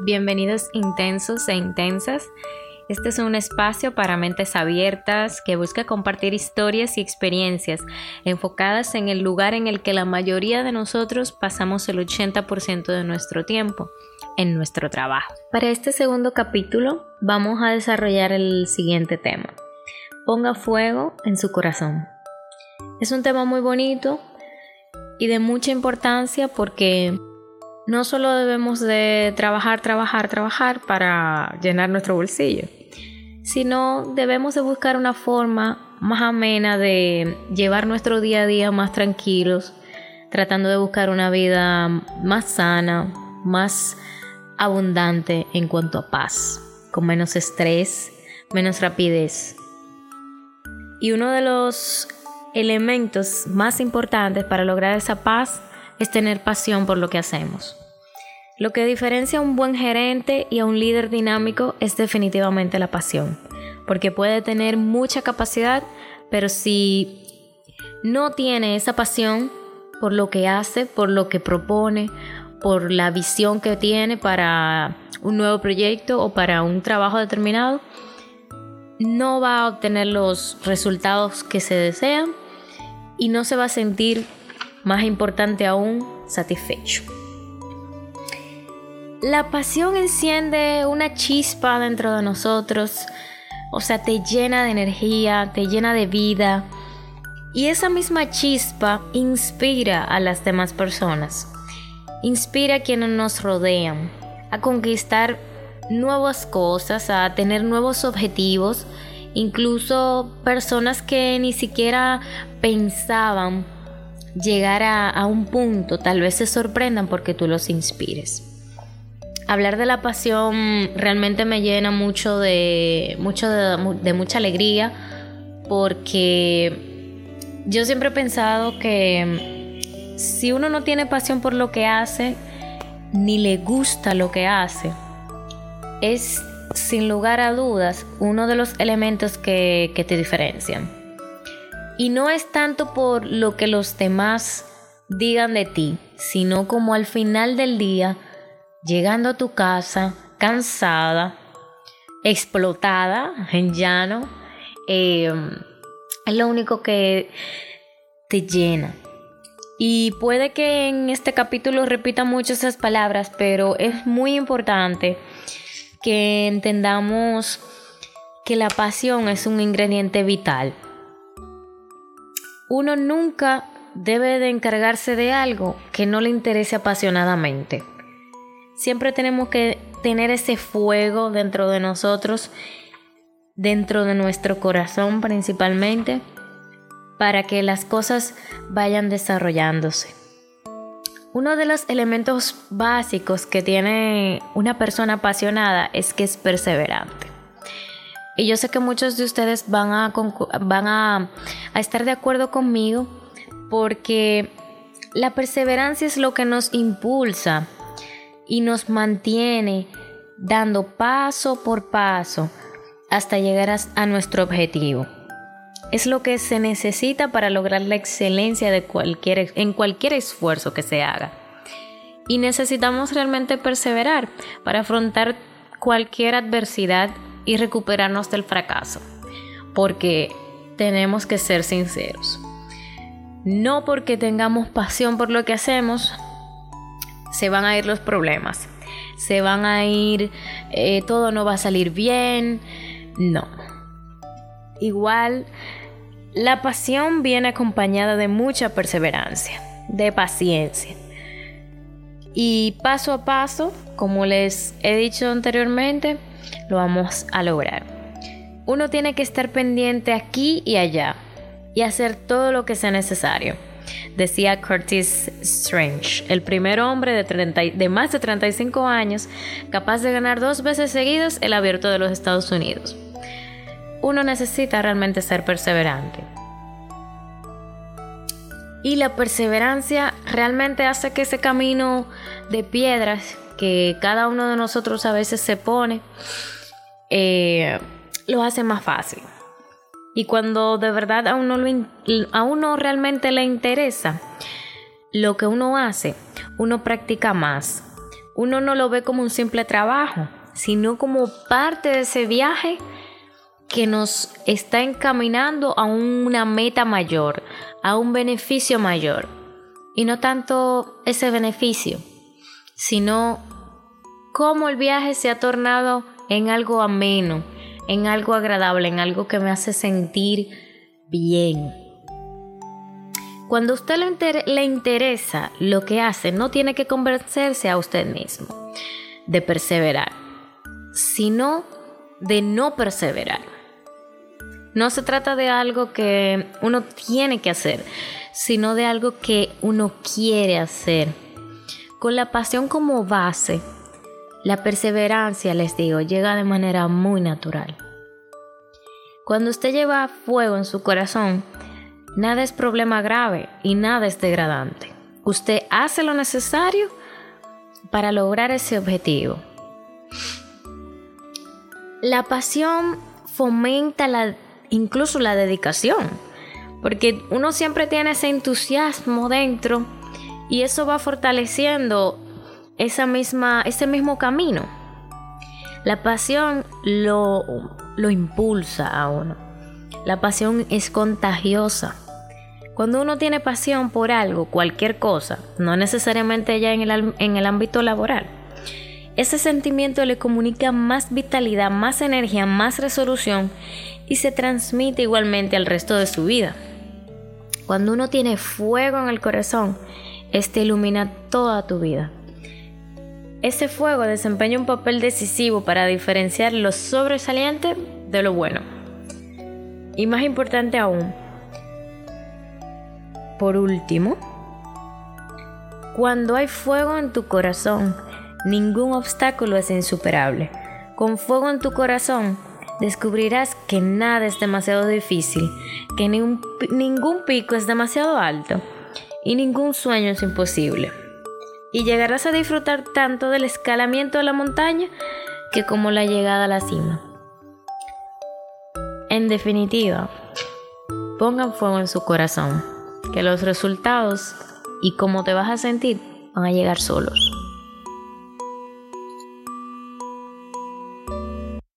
Bienvenidos intensos e intensas. Este es un espacio para mentes abiertas que busca compartir historias y experiencias enfocadas en el lugar en el que la mayoría de nosotros pasamos el 80% de nuestro tiempo, en nuestro trabajo. Para este segundo capítulo vamos a desarrollar el siguiente tema. Ponga fuego en su corazón. Es un tema muy bonito y de mucha importancia porque no solo debemos de trabajar, trabajar, trabajar para llenar nuestro bolsillo, sino debemos de buscar una forma más amena de llevar nuestro día a día más tranquilos, tratando de buscar una vida más sana, más abundante en cuanto a paz, con menos estrés, menos rapidez. Y uno de los elementos más importantes para lograr esa paz es tener pasión por lo que hacemos. Lo que diferencia a un buen gerente y a un líder dinámico es definitivamente la pasión, porque puede tener mucha capacidad, pero si no tiene esa pasión por lo que hace, por lo que propone, por la visión que tiene para un nuevo proyecto o para un trabajo determinado, no va a obtener los resultados que se desean y no se va a sentir más importante aún, satisfecho. La pasión enciende una chispa dentro de nosotros, o sea, te llena de energía, te llena de vida. Y esa misma chispa inspira a las demás personas, inspira a quienes nos rodean, a conquistar nuevas cosas, a tener nuevos objetivos, incluso personas que ni siquiera pensaban llegar a, un punto, tal vez se sorprendan porque tú los inspires. Hablar de la pasión realmente me llena mucho de, mucho de, mucha alegría porque yo siempre he pensado que si uno no tiene pasión por lo que hace, ni le gusta lo que hace, es sin lugar a dudas uno de los elementos que te diferencian. Y no es tanto por lo que los demás digan de ti, sino como al final del día, llegando a tu casa cansada, explotada, en llano, eh, es lo único que te llena. Y puede que en este capítulo repita mucho esas palabras, pero es muy importante que entendamos que la pasión es un ingrediente vital uno nunca debe de encargarse de algo que no le interese apasionadamente. Siempre tenemos que tener ese fuego dentro de nosotros, dentro de nuestro corazón principalmente, para que las cosas vayan desarrollándose. Uno de los elementos básicos que tiene una persona apasionada es que es perseverante. Y yo sé que muchos de ustedes van a, van a, estar de acuerdo conmigo porque la perseverancia es lo que nos impulsa y nos mantiene dando paso por paso hasta llegar a, nuestro objetivo. Es lo que se necesita para lograr la excelencia de cualquier, en cualquier esfuerzo que se haga. Y necesitamos realmente perseverar para afrontar cualquier adversidad y recuperarnos del fracaso. Porque tenemos que ser sinceros. No porque tengamos pasión por lo que hacemos, se van a ir los problemas. Se van a ir, eh, todo no va a salir bien. No. Igual, la pasión viene acompañada de mucha perseverancia, de paciencia. Y paso a paso, como les he dicho anteriormente, lo vamos a lograr. Uno tiene que estar pendiente aquí y allá y hacer todo lo que sea necesario. Decía Curtis Strange, el primer hombre de, más de 35 años capaz de ganar dos veces seguidas el abierto de los Estados Unidos. Uno necesita realmente ser perseverante. Y la perseverancia realmente hace que ese camino de piedras que cada uno de nosotros a veces se pone, eh, lo hace más fácil. Y cuando de verdad a uno, a uno realmente le interesa lo que uno hace, uno practica más, uno no lo ve como un simple trabajo, sino como parte de ese viaje que nos está encaminando a una meta mayor, a un beneficio mayor. Y no tanto ese beneficio, sino cómo el viaje se ha tornado en algo ameno, en algo agradable, en algo que me hace sentir bien. Cuando a usted le, interesa lo que hace, no tiene que convencerse a usted mismo de perseverar, sino de no perseverar. No se trata de algo que uno tiene que hacer, sino de algo que uno quiere hacer. Con la pasión como base, la perseverancia, les digo, llega de manera muy natural. Cuando usted lleva fuego en su corazón, nada es problema grave y nada es degradante. Usted hace lo necesario para lograr ese objetivo. La pasión fomenta la incluso la dedicación, porque uno siempre tiene ese entusiasmo dentro y eso va fortaleciendo esa misma, ese mismo camino. La pasión lo, lo impulsa a uno. La pasión es contagiosa. Cuando uno tiene pasión por algo, cualquier cosa, no necesariamente ya en el, en el ámbito laboral, ese sentimiento le comunica más vitalidad, más energía, más resolución y se transmite igualmente al resto de su vida. Cuando uno tiene fuego en el corazón, este ilumina toda tu vida. Ese fuego desempeña un papel decisivo para diferenciar lo sobresaliente de lo bueno. Y más importante aún, por último, cuando hay fuego en tu corazón, ningún obstáculo es insuperable. Con fuego en tu corazón, descubrirás que nada es demasiado difícil, que ningún pico es demasiado alto y ningún sueño es imposible. Y llegarás a disfrutar tanto del escalamiento de la montaña que como la llegada a la cima. En definitiva, pongan fuego en su corazón, que los resultados y cómo te vas a sentir van a llegar solos.